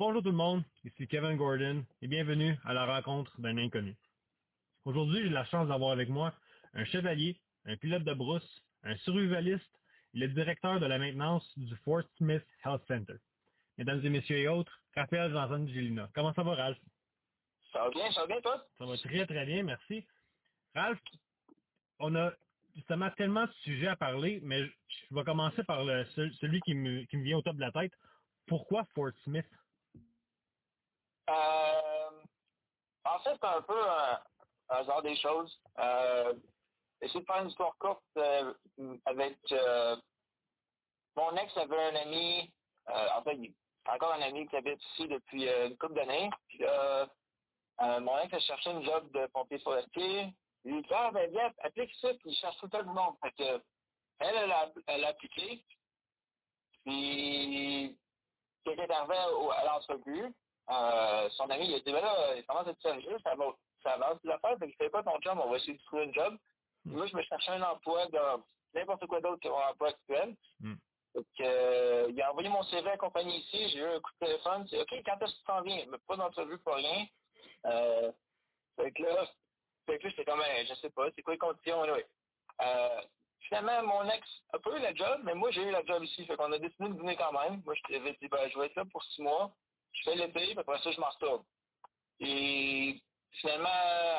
Bonjour tout le monde, ici Kevin Gordon et bienvenue à la rencontre d'un inconnu. Aujourd'hui, j'ai la chance d'avoir avec moi un chevalier, un pilote de brousse, un survivaliste et le directeur de la maintenance du Fort Smith Health Center. Mesdames et messieurs et autres, Raphaël Janssen Gélina. Comment ça va, Ralph? Ça va bien, ça va bien, toi? Ça va très, très bien, merci. Ralph, on a justement tellement de sujets à parler, mais je vais commencer par le, celui qui me, qui me vient au top de la tête. Pourquoi Fort Smith? Euh, en fait, c'est un peu un, hasard des choses. Euh, de faire une histoire courte euh, avec euh, mon ex avait un ami, euh, en fait, encore un ami qui habite ici depuis euh, une couple d'années. Euh, mon ex a cherché une job de pompier forestier. Il dit Ah ben viens, applique ça, puis il cherche tout le monde. Fait elle, elle a, elle a appliqué. Puis elle est à l'entrevue, euh, son ami il a dit ben là, il commence à être sérieux, ça va ça avance l'affaire, fait que fais pas ton job, on va essayer de trouver une job. Puis Moi, je me cherchais un emploi dans n'importe quoi d'autre que mon emploi actuel. Hmm. Donc, euh, il a envoyé mon CV à la compagnie ici, j'ai eu un coup de téléphone, c'est OK, quand est-ce que tu t'en viens? Mais pas d'entrevue, pas rien. Euh, fait que là, fait que là, j'étais comme, Ben, je sais pas, c'est quoi les conditions, anyway. Euh, finalement, mon ex a pas eu la job, mais moi, j'ai eu la job ici. Fait qu'on a décidé de dîner quand même. Moi, je t'avais dit, ben, je vais être là pour six mois. Je fais l'été, puis après ça, je m'en retourne. Et finalement,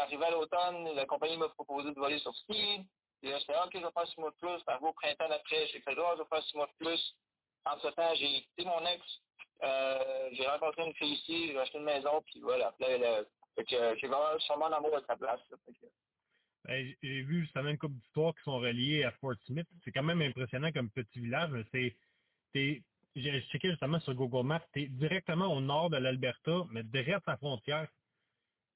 arrivé à l'automne, la compagnie m'a proposé de voler sur ski. Et là, je fais, OK, je six mois de plus. Puis, au printemps d'après, j'ai fait, oh, je vais faire six mois de plus. En ce temps, j'ai quitté mon ex. Euh, j'ai rencontré une fille ici, j'ai acheté une maison, puis voilà. Là, fait que euh, j'ai vraiment sûrement en amour avec sa place. Ben, j'ai vu justement une couple d'histoires qui sont reliées à Fort Smith. C'est quand même impressionnant comme petit village. C'est, j'ai checké justement sur Google Maps, t'es directement au nord de l'Alberta, mais direct à la frontière.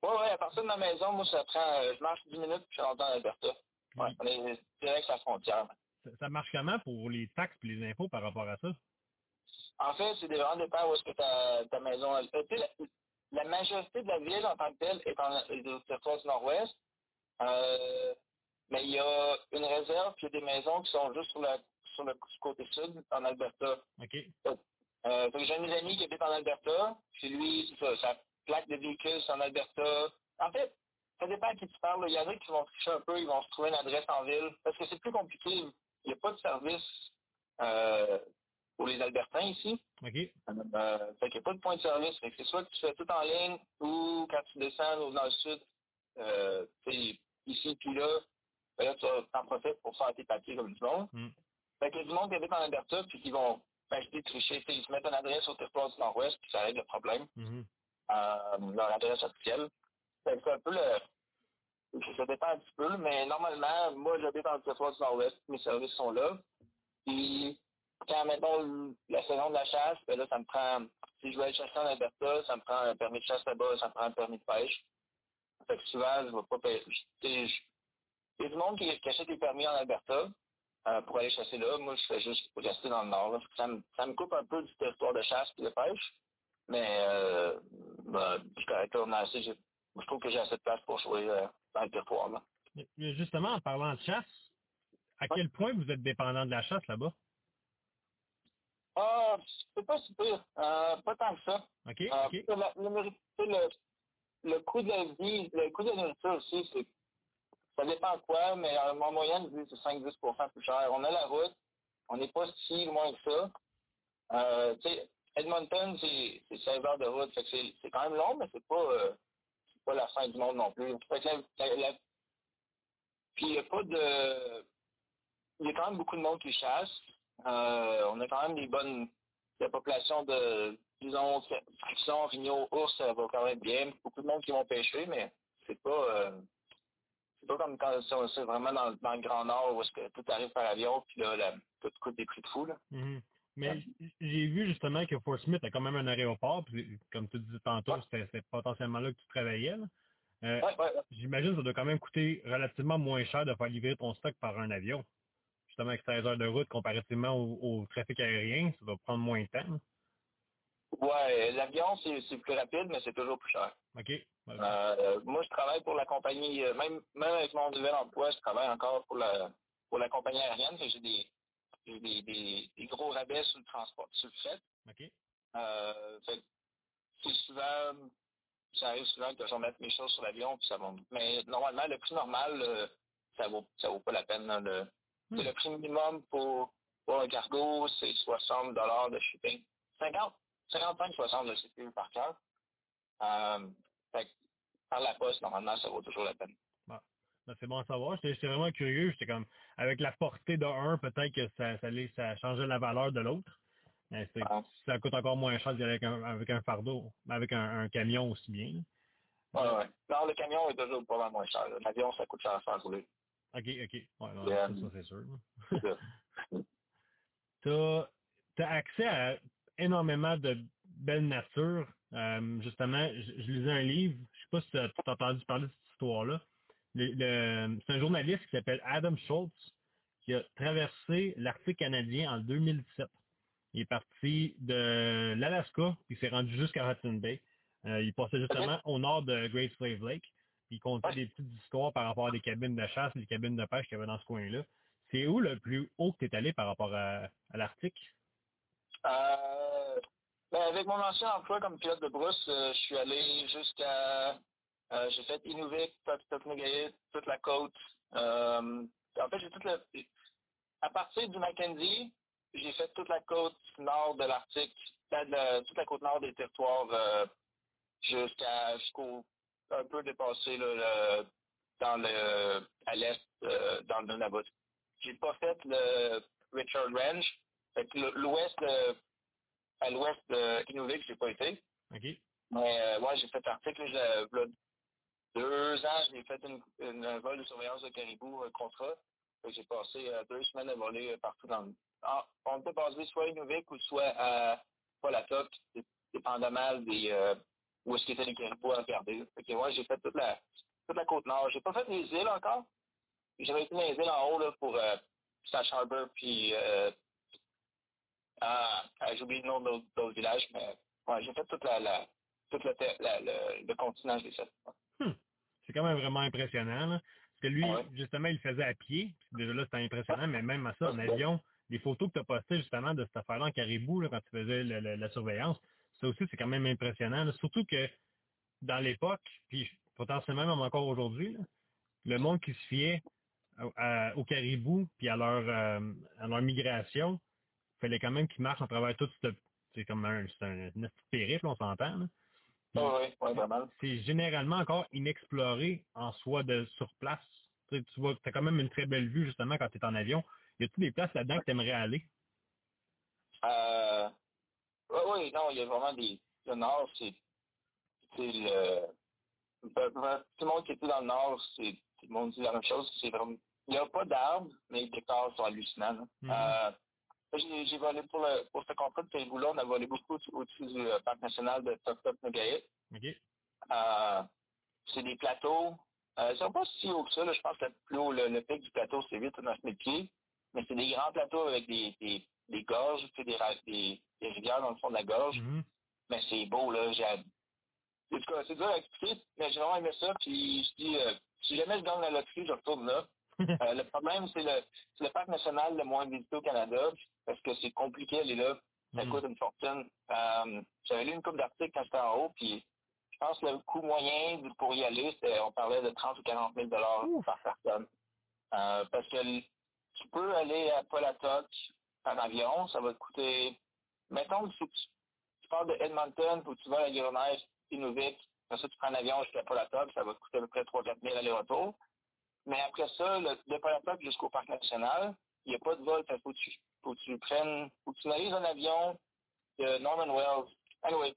Ouais, ouais, à partir de ma maison, moi, ça prend, euh, je marche 10 minutes, puis je rentre dans l'Alberta. Ouais, on est direct sur la frontière. Ça, ça marche comment pour les taxes et les impôts par rapport à ça? En fait, c'est vraiment dépend où est-ce que ta, ta maison est. Euh, la, la majorité de la ville en tant que telle est en territoire du Nord-Ouest. Euh, mais il y a une réserve, puis il y a des maisons qui sont juste sur, la, sur le côté sud, en Alberta. OK. Euh, j'ai un de mes amis qui habite en Alberta, puis lui, c'est ça, sa plaque de véhicule, c'est en Alberta. En fait, ça dépend à qui tu parles. Il y en a qui vont tricher un peu, ils vont se trouver une adresse en ville, parce que c'est plus compliqué. Il n'y a pas de service euh, pour les Albertains ici. OK. Euh, fait qu'il n'y a pas de point de service. Fait que c'est soit que tu fais tout en ligne, ou quand tu descends dans le sud, euh, ici puis là, ben là, tu t'en profites pour faire tes papiers comme du monde. Hmm. Fait qu'il y a du monde qui habite en Alberta, puis qui vont acheter, tricher, tu sais, ils se mettent une adresse au territoire du Nord-Ouest, puis ça règle le problème, Mhm. euh, leur adresse officielle. Fait que c'est un peu le... Ça dépend un petit peu, mais normalement, moi, j'habite dans le territoire du Nord-Ouest, mes services sont là. Puis, quand, mettons, la saison de la chasse, ben là, ça me prend... Si je veux aller chasser en Alberta, ça me prend un permis de chasse là-bas, ça me prend un permis de pêche. Fait que souvent, je vais pas payer... Il y a du monde qui, qui achète des permis en Alberta euh, pour aller chasser là. Moi, je fais juste pour rester dans le nord. là. Ça, me, ça me coupe un peu du territoire de chasse et de pêche. Mais euh, ben, je assez, je trouve que j'ai assez de place pour jouer euh, dans le territoire. Là. Mais Justement, en parlant de chasse, à quel point vous êtes dépendant de la chasse là-bas? Ah, c'est pas si pire. Euh, pas tant que ça. OK? Euh, la- le, le coût de la vie, le coût de la nourriture aussi, c'est ça dépend quoi, mais en, en moyenne, c'est 5-10% plus cher. On a la route, on n'est pas si loin que ça. Euh, Edmonton, c'est c'est 16 heures de route, c'est quand même long, mais c'est pas, euh, pas la fin du monde non plus. Puis il n'y a pas de... Il y a quand même beaucoup de monde qui chasse. Euh, on a quand même des bonnes... La population de, disons, frictions, rignaux, ours, ça va quand même bien. Beaucoup de monde qui vont pêcher, mais c'est pas... c'est pas comme quand vraiment dans, le- dans le Grand Nord où est-ce que tout arrive par avion, puis là, tout coûte des prix de fou. Là. Mhm. Mais j'ai vu justement que Fort Smith a quand même un aéroport, puis comme tu disais tantôt, Ouais. c'était potentiellement là que tu travaillais. là. Euh, ouais. J'imagine que ça doit quand même coûter relativement moins cher de faire livrer ton stock par un avion. Justement, avec 16 heures de route comparativement au, au trafic aérien, ça doit prendre moins de temps. Ouais, l'avion, c'est c'est plus rapide, mais c'est toujours plus cher. OK? Euh, moi, je travaille pour la compagnie, euh, même, même avec mon nouvel emploi, je travaille encore pour la pour la compagnie aérienne. J'ai des, des, des, des gros rabais sur le transport, sur le fait. OK? Euh, fait c'est souvent, ça arrive souvent que je vais mettre mes choses sur l'avion, puis ça va. Mais normalement, le prix normal, euh, ça vaut, ça vaut pas la peine. là, le, Hmm. le prix minimum pour, pour un cargo, c'est 60 de shipping. 50, 55, 60 de shipping par cœur. Euh, fait que par la poste, normalement, ça vaut toujours la peine. Ben, c'est bon à savoir. J'étais vraiment curieux. J'étais comme, avec la portée de un, peut-être que ça, ça, allait- ça changeait la valeur de l'autre. Mais Ah. ça coûte encore moins cher un, avec un fardeau, avec un, un camion aussi bien. Ouais, ouais. Non, le camion est toujours pas mal moins cher. L'avion, ça coûte cher à faire rouler. OK, OK. Ouais, non, Yeah. ça, ça, c'est sûr. là. C'est ça. tu as accès à énormément de belle nature. Euh, justement, je, je lisais un livre, je sais pas si tu as entendu parler de cette histoire-là. C'est un journaliste qui s'appelle Adam Schultz qui a traversé l'Arctique canadien en 2017. Il est parti de l'Alaska, puis il s'est rendu jusqu'à Hudson Bay. Euh, il passait justement au nord de Great Slave Lake. Puis il comptait Ouais. des petites histoires par rapport à des cabines de chasse, des cabines de pêche qu'il y avait dans ce coin-là. C'est où le plus haut que tu es allé par rapport à, à l'Arctique? Euh, ben, avec mon ancien emploi comme pilote de brousse, euh, je suis allé jusqu'à... euh, j'ai fait Inuvik, Toknugayit, toute la côte. Euh, en fait, j'ai toute la... À partir du Mackenzie, j'ai fait toute la côte nord de l'Arctique, toute la côte nord des territoires jusqu'à un peu dépassé le- dans le à l'est dans le Nunavut. J'ai pas fait le Richard Range. L'ouest à l'ouest de Inuvik, j'ai pas été. OK? Mais euh, ouais, j'ai fait l'article, là, deux ans, j'ai fait une, une- un vol de surveillance de caribou, un contrat. J'ai passé euh, deux semaines à voler euh, partout dans le... Ah, on peut baser soit à Inuvik ou soit à Polatoc, dé- dépendamment des euh, où est-ce qu'étaient les caribous à regarder. Fait que ouais, j'ai fait toute la toute la côte nord. J'ai pas fait les îles encore. J'avais été dans les îles en haut là, pour euh, Sash Harbor puis euh, ah, ah, j'ai oublié le nom d'autres villages, mais ouais, j'ai fait toute la, la tout le, la- le, le continent, je l'ai fait. Hmm. C'est quand même vraiment impressionnant. Là. Parce que lui, ouais. justement, il le faisait à pied. Déjà là, c'était impressionnant, mais même à ça, en avion, les photos que tu as postées justement de cette affaire-là en caribou, là, quand tu faisais le- le- la surveillance, ça aussi, c'est quand même impressionnant. là. Surtout que dans l'époque, puis potentiellement même encore aujourd'hui, le monde qui se fiait à- à- aux caribous puis à leur euh, à leur migration, fallait quand même qu'ils marchent à travers tout ce c'est comme un, c'est un, un petit périple, on s'entend. là. Puis- Oui, ouais, vraiment. c'est généralement encore inexploré en soi de sur place. Tu, vois, tu as quand même une très belle vue justement quand tu es en avion. Y a-t-il des places là-dedans que tu aimerais aller? Euh, oui, oui, non, il y a vraiment des. Le nord, c'est. c'est le. Tout le monde qui était dans le nord, c'est. Tout le monde dit la même chose. C'est vraiment. Il n'y a pas d'arbres, mais les décors sont hallucinants. Euh, j'ai volé pour le pour ce contrat de caribou-là, on a volé beaucoup au- au-dessus du euh, parc national de Nugayit. OK? Euh, c'est des plateaux. Euh, ils sont pas si hauts que ça. Là. Je pense que le plus haut, le, le pic du plateau, c'est 8 ou 9 000 pieds. Mais c'est des grands plateaux avec des, des, des gorges, des, des, des rivières dans le fond de la gorge. Mhm. Mais c'est beau, là. En tout cas, c'est dur à expliquer, mais j'ai vraiment aimé ça. Puis je dis, euh, si jamais je gagne la loterie, je retourne là. Euh, le problème, c'est le, parc national le moins visité au Canada, parce que c'est compliqué aller là. Ça Mhm. coûte une fortune. Euh, j'avais lu une couple d'articles quand j'étais en haut, puis je pense que le coût moyen pour y aller, on parlait de 30 ou 40 000 dollars par personne. Euh, parce que tu peux aller à Polatoc en avion, ça va te coûter, mettons que si tu, tu pars de Edmonton, que tu vas à Yellowknife, Inuvik, ça tu prends un avion jusqu'à Polatoc, ça va te coûter à peu près 3-4 000 aller-retour. Mais après ça, le, de Polatoc jusqu'au parc national, il n'y a pas de vol, il faut que tu, faut que tu prennes, faut que tu navigues un avion de Norman Wells. Anyway.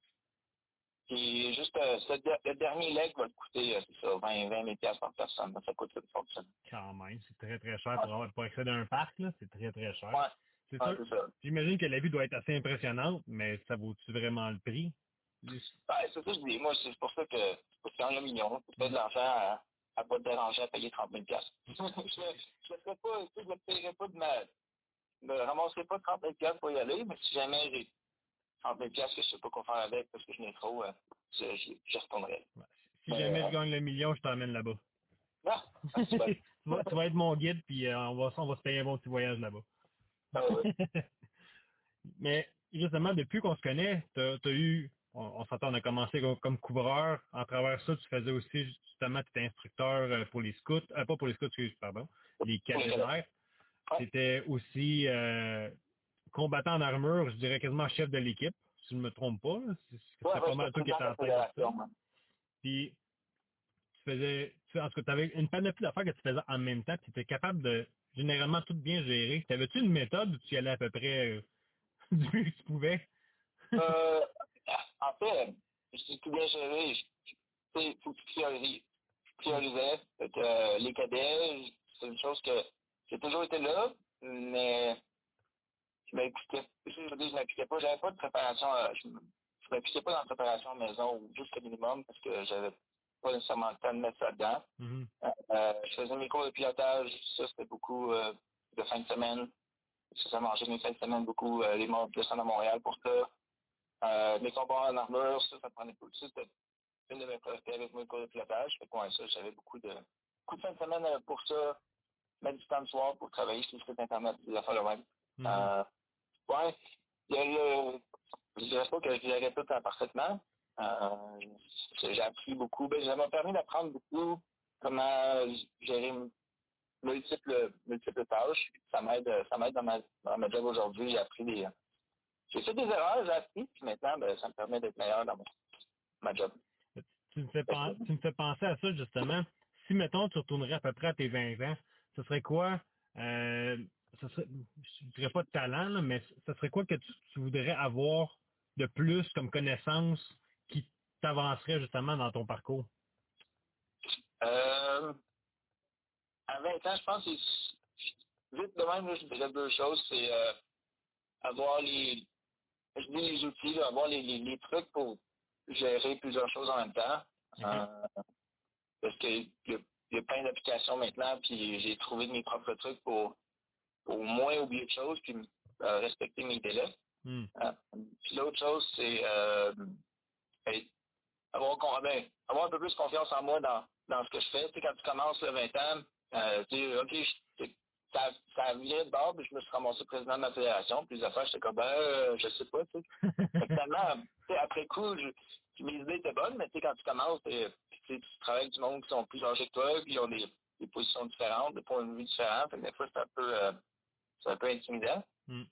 Puis juste euh, ce le dernier leg va te coûter, euh, c'est ça, 20, 20 000 piastres par personne. Ça coûte une fortune. Quand même, c'est très très cher pour, avoir, pour accéder à un parc, là. C'est très très cher. Ouais, C'est ouais, c'est ça. J'imagine que la vue doit être assez impressionnante, mais ça vaut-tu vraiment le prix? Ben, c'est ça que je dis. Moi, c'est pour ça que gagnes le million. Tu fais de l'argent à, à pas te déranger à payer 30 000 piastres. je ne le ferais pas, tu sais, je ne paierais pas de ma... Je ne ramasserais pas 30 000 piastres pour y aller, mais si jamais j'ai 30 000 piastres que je sais pas quoi faire avec parce que je n'ai trop, euh, je, je, je retournerais. Ouais. Si Mais, jamais euh, je gagne le million, je t'emmène là-bas. Ah, tu, vas, tu vas être mon guide, puis euh, on, va, on va se payer un bon petit voyage là-bas. Ah ouais. Mais justement, depuis qu'on se connaît, tu as, eu, on, s'entend, on a commencé comme, couvreur. En travers ça, tu faisais aussi, justement, tu étais instructeur euh, pour les scouts, euh, pas pour les scouts, pardon, les cadets Tu étais aussi euh, combattant en armure, je dirais quasiment chef de l'équipe, si je ne me trompe pas. C'est pas mal toi qui étais en tête Puis, tu faisais, en tout cas, tu avais une panoplie d'affaires que tu faisais en même temps, tu étais capable de généralement tout bien gérer. T'avais-tu une méthode où tu y allais à peu près du mieux que tu pouvais? euh, en fait, je suis tout bien géré. Il faut que tu priorises. Je priorisais. Euh, les cadets, c'est une chose que j'ai toujours été là, mais je m'impliquais. Je, m'impliquais pas. J'avais pas de préparation. Euh, je, je m'impliquais pas dans la préparation à la maison ou juste le minimum parce que j'avais pas nécessairement le temps de mettre ça dedans. Mm-hmm. euh, je faisais mes cours de pilotage. Ça, c'était beaucoup euh, de fin de semaine. Ça, ça mangeait mes fins de semaine beaucoup. Les morts de à Montréal pour ça. Euh, mes combats en armure, ça, ça prenait beaucoup. Ça, c'était une de mes priorités avec mes cours de pilotage. Fait ça, j'avais beaucoup de, beaucoup de fin de semaine euh, pour ça. Mettre du temps le soir pour travailler sur le site Internet, des affaires le même. Mm euh, ouais. Il y a le, je dirais pas que je gérais tout parfaitement. Euh, j'ai appris beaucoup. Ben, ça m'a permis d'apprendre beaucoup comment gérer multiples, multiples tâches. Ça m'aide, ça m'aide dans ma, dans ma job aujourd'hui. J'ai appris des, j'ai fait des erreurs, j'ai appris, puis maintenant, ben, ça me permet d'être meilleur dans mon, ma job. Tu me, fais tu me fais penser à ça, justement. Si, mettons, tu retournerais à peu près à tes 20 ans, ce serait quoi, euh, ce serait, je ne dirais pas de talent, là, mais ce serait quoi que tu, voudrais avoir de plus comme connaissance qui t'avancerait justement dans ton parcours? Euh, à 20 ans, je pense que vite de même, je dirais deux choses. C'est euh, avoir les, je dis les outils, avoir les, les, les, trucs pour gérer plusieurs choses en même temps. Euh, parce qu'il y, a, y a plein d'applications maintenant, puis j'ai trouvé mes propres trucs pour, pour moins oublier de choses, puis euh, respecter mes délais. Hmm. Euh, puis l'autre chose, c'est avoir, ben, avoir un peu plus confiance en moi dans, dans ce que je fais. Tu sais, quand tu commences le 20 ans, tu sais, OK, je, ça, ça vient de bord, puis je me suis ramassé président de ma fédération, puis les affaires, j'étais comme, ben, euh, je sais pas, tu sais. Finalement, après coup, je, mes idées étaient bonnes, mais tu sais, quand tu commences, tu travailles avec du monde qui sont plus âgés que toi, puis ils ont des, des positions différentes, des points de vue différents, fait que des fois, c'est un peu, euh, c'est un peu intimidant. Mm.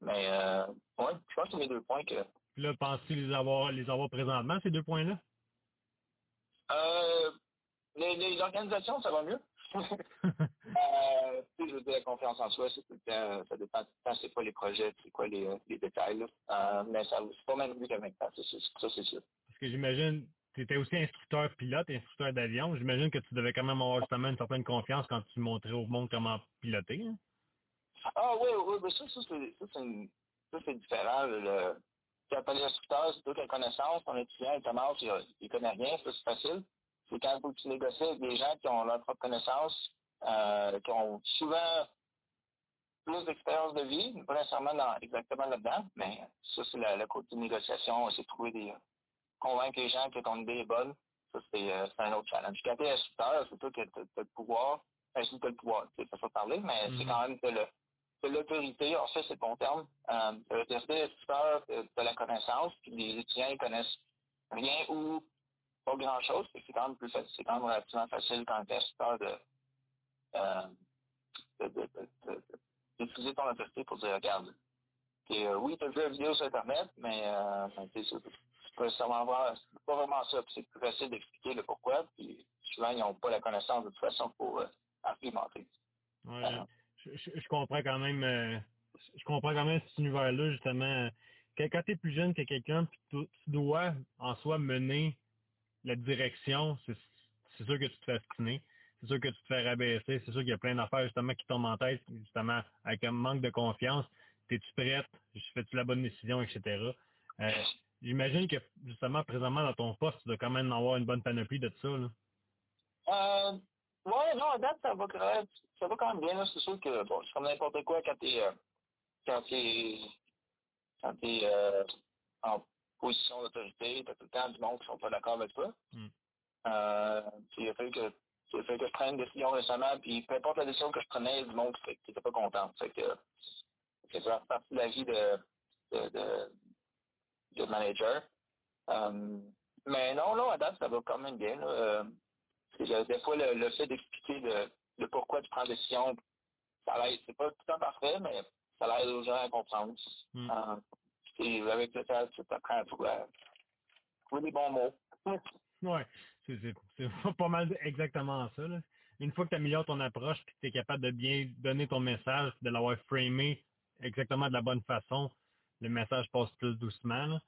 Mais, euh, ouais, je pense que c'est mes deux points que... Puis là, penses-tu les avoir, les avoir présentement, ces deux points-là? Euh, les, les organisations, ça va mieux. euh, je veux dire, la confiance en soi, c'est tout le temps, ça dépend tout c'est quoi les projets, c'est quoi les, les détails. Là. Euh, mais ça c'est pas même vu qu'avec maintenant, ça c'est sûr. Parce que j'imagine, tu étais aussi instructeur pilote, instructeur d'avion. J'imagine que tu devais quand même avoir justement une certaine confiance quand tu montrais au monde comment piloter. Hein? Ah oui, oui, mais ça, ça c'est différent. Le, tu appelles l'instructeur, c'est toute la connaissance, ton étudiant, il commence, il, il connaît rien, ça c'est facile c'est quand faut que tu négocies avec des gens qui ont leur propre connaissance, euh, qui ont souvent plus d'expérience de vie, pas nécessairement dans, exactement là-dedans, mais ça, c'est le côté de négociation, c'est trouver des. convaincre les gens que ton idée est bonne. Ça, c'est euh, un autre challenge. Quand tu es instructeur, c'est toi qui as, le pouvoir. Enfin, c'est le pouvoir, tu sais, ça parler, mais c'est mm-hmm. quand même de l'autorité, en fait, c'est le bon terme. Euh, l'autorité instructeur, de la connaissance, puis les étudiants, ils connaissent rien ou pas grand-chose, c'est quand même plus facile, c'est quand même relativement facile quand tu es de, de, de, de, d'utiliser ton autorité pour dire, regarde, et, euh, oui, tu as vu la vidéo sur Internet, mais euh, c'est pas vraiment ça, c'est plus facile d'expliquer le pourquoi, puis souvent, ils n'ont pas la connaissance de toute façon pour euh, argumenter. Ouais, euh, je, je, je, comprends quand même, euh, je comprends quand même cet univers-là, justement. Quand, quand tu es plus jeune que quelqu'un, puis tu, tu dois en soi mener la direction, c'est sûr que tu te fais astiner. C'est sûr que tu te fais rabaisser. C'est sûr qu'il y a plein d'affaires justement qui tombent en tête, justement, avec un manque de confiance. T'es-tu prête? Fais-tu la bonne décision, etc. Euh, J'imagine que justement, présentement, dans ton poste, tu dois quand même avoir une bonne panoplie de ça. Là. Euh, ouais, non, à date, ça va, ça va quand même bien. C'est sûr que bon, c'est comme n'importe quoi quand t'es euh, quand t'es quand t'es euh, en position d'autorité, tu as tout le temps du monde qui sont pas d'accord avec toi. Mm. Euh, il a fallu que fallu que je prenne une décision récemment, puis peu importe la décision que je prenais, il y a du monde qui n'était pas content. C'est que c'est ça partie de la vie de, de, de, de manager. Euh, mais non, non, à date, ça va quand même bien. Là. Euh, le- des fois, le, le fait d'expliquer le, le pourquoi tu prends la décision, ça l'aide. C'est pas tout le temps parfait, mais ça l'aide aux gens à comprendre. Mm. Euh, et avec le temps, tu apprends à trouver, les bons mots. Ouais, c'est pas mal exactement ça. Là. Une fois que tu améliores ton approche et que tu es capable de bien donner ton message, de l'avoir framé exactement de la bonne façon, le message passe plus doucement. là.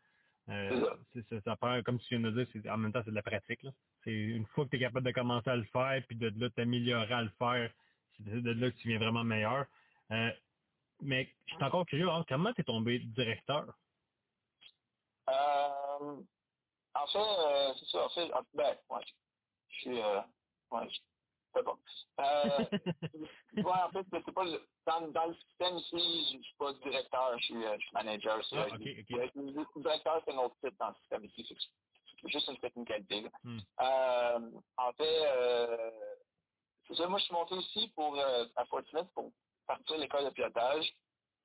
Euh, ça, ça prend, comme tu viens de dire, en même temps, c'est de la pratique. C'est une fois que tu es capable de commencer à le faire, puis de là t'améliorer à le faire, c'est de là que tu viens vraiment meilleur. Euh, mais je suis encore curieux, hein, comment tu es tombé directeur? Euh, en fait, euh, c'est ça, en fait, en- ben, ouais, je suis, euh, ouais, c'est bon. Euh, ouais, en fait, c'est pas dans, dans le système ici, je, suis pas directeur, je suis, euh, je suis manager. C'est, Ah, directeur, c'est un autre titre dans le système ici, c'est, juste une technicalité, là. Hmm. Euh, en fait, euh, c'est ça, moi, je suis monté ici pour, euh, à Fort Smith pour partir l'école de pilotage.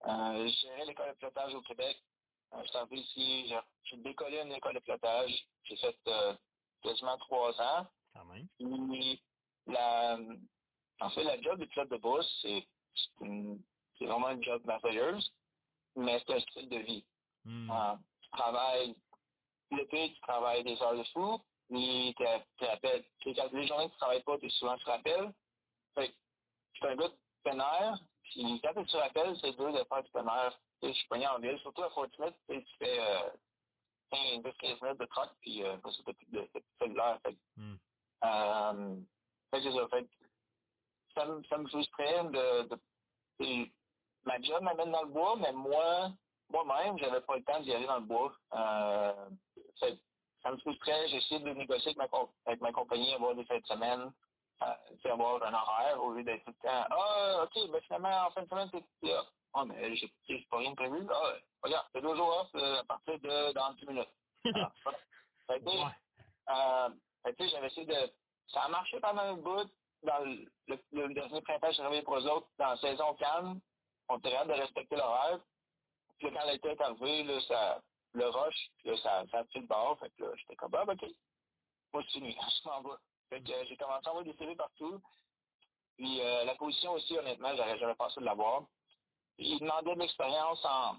Euh, je gérais l'école de pilotage au Québec. Euh, je suis arrivé ici, décollé une école de pilotage. J'ai fait euh, quasiment trois ans. Quand même. Puis, la, en fait, la job de pilote de bus, c'est vraiment une job merveilleuse, mais c'est un style de vie. Hmm. Euh, tu travailles l'été, tu travailles des heures de fou, puis tu tu rappelles. Les journées que tu travailles pas, tu es souvent tu rappelles. Fait que un gars de plein air, puis quand tu rappelles, c'est dur de faire du plein air. Je suis pogné en ville, surtout à Fort Smith, tu fais euh, 15, 15 minutes de troc, puis euh, t'as plus de, plus de cellulaire. Fait Hmm. euh, fait que ça. Fait ça me, ça me frustrait de, de, et ma job m'amène dans le bois, mais moi, moi-même, j'avais pas le temps d'y aller dans le bois. Euh, fait ça me frustrait. J'ai essayé de négocier avec ma, avec ma compagnie, avoir des fins de semaine, euh, avoir un horaire au lieu d'être tout le temps. Ah, ok, ben finalement, en fin de semaine, t'es Ah, mais j'ai j'ai pas rien prévu. Ah, regarde, c'est deux jours off euh, à partir de dans 10 minutes. Ah, voilà. Fait que, Ouais. euh, fait j'avais essayé de. Ça a marché pendant un bout. Dans le, le, le dernier printemps, j'ai travaillé pour eux autres. Dans la saison calme, on était capable de respecter l'horaire. Puis là, quand l'été est arrivé, là, ça, le rush, puis là, ça, ça a pris le bord. Fait que là, j'étais comme, ah, OK. Moi, c'est fini. Je m'en vais. Fait que euh, j'ai commencé à envoyer des CV partout. Puis euh, la position aussi, honnêtement, j'aurais j'aurais pensé de l'avoir. Il demandait de l'expérience en,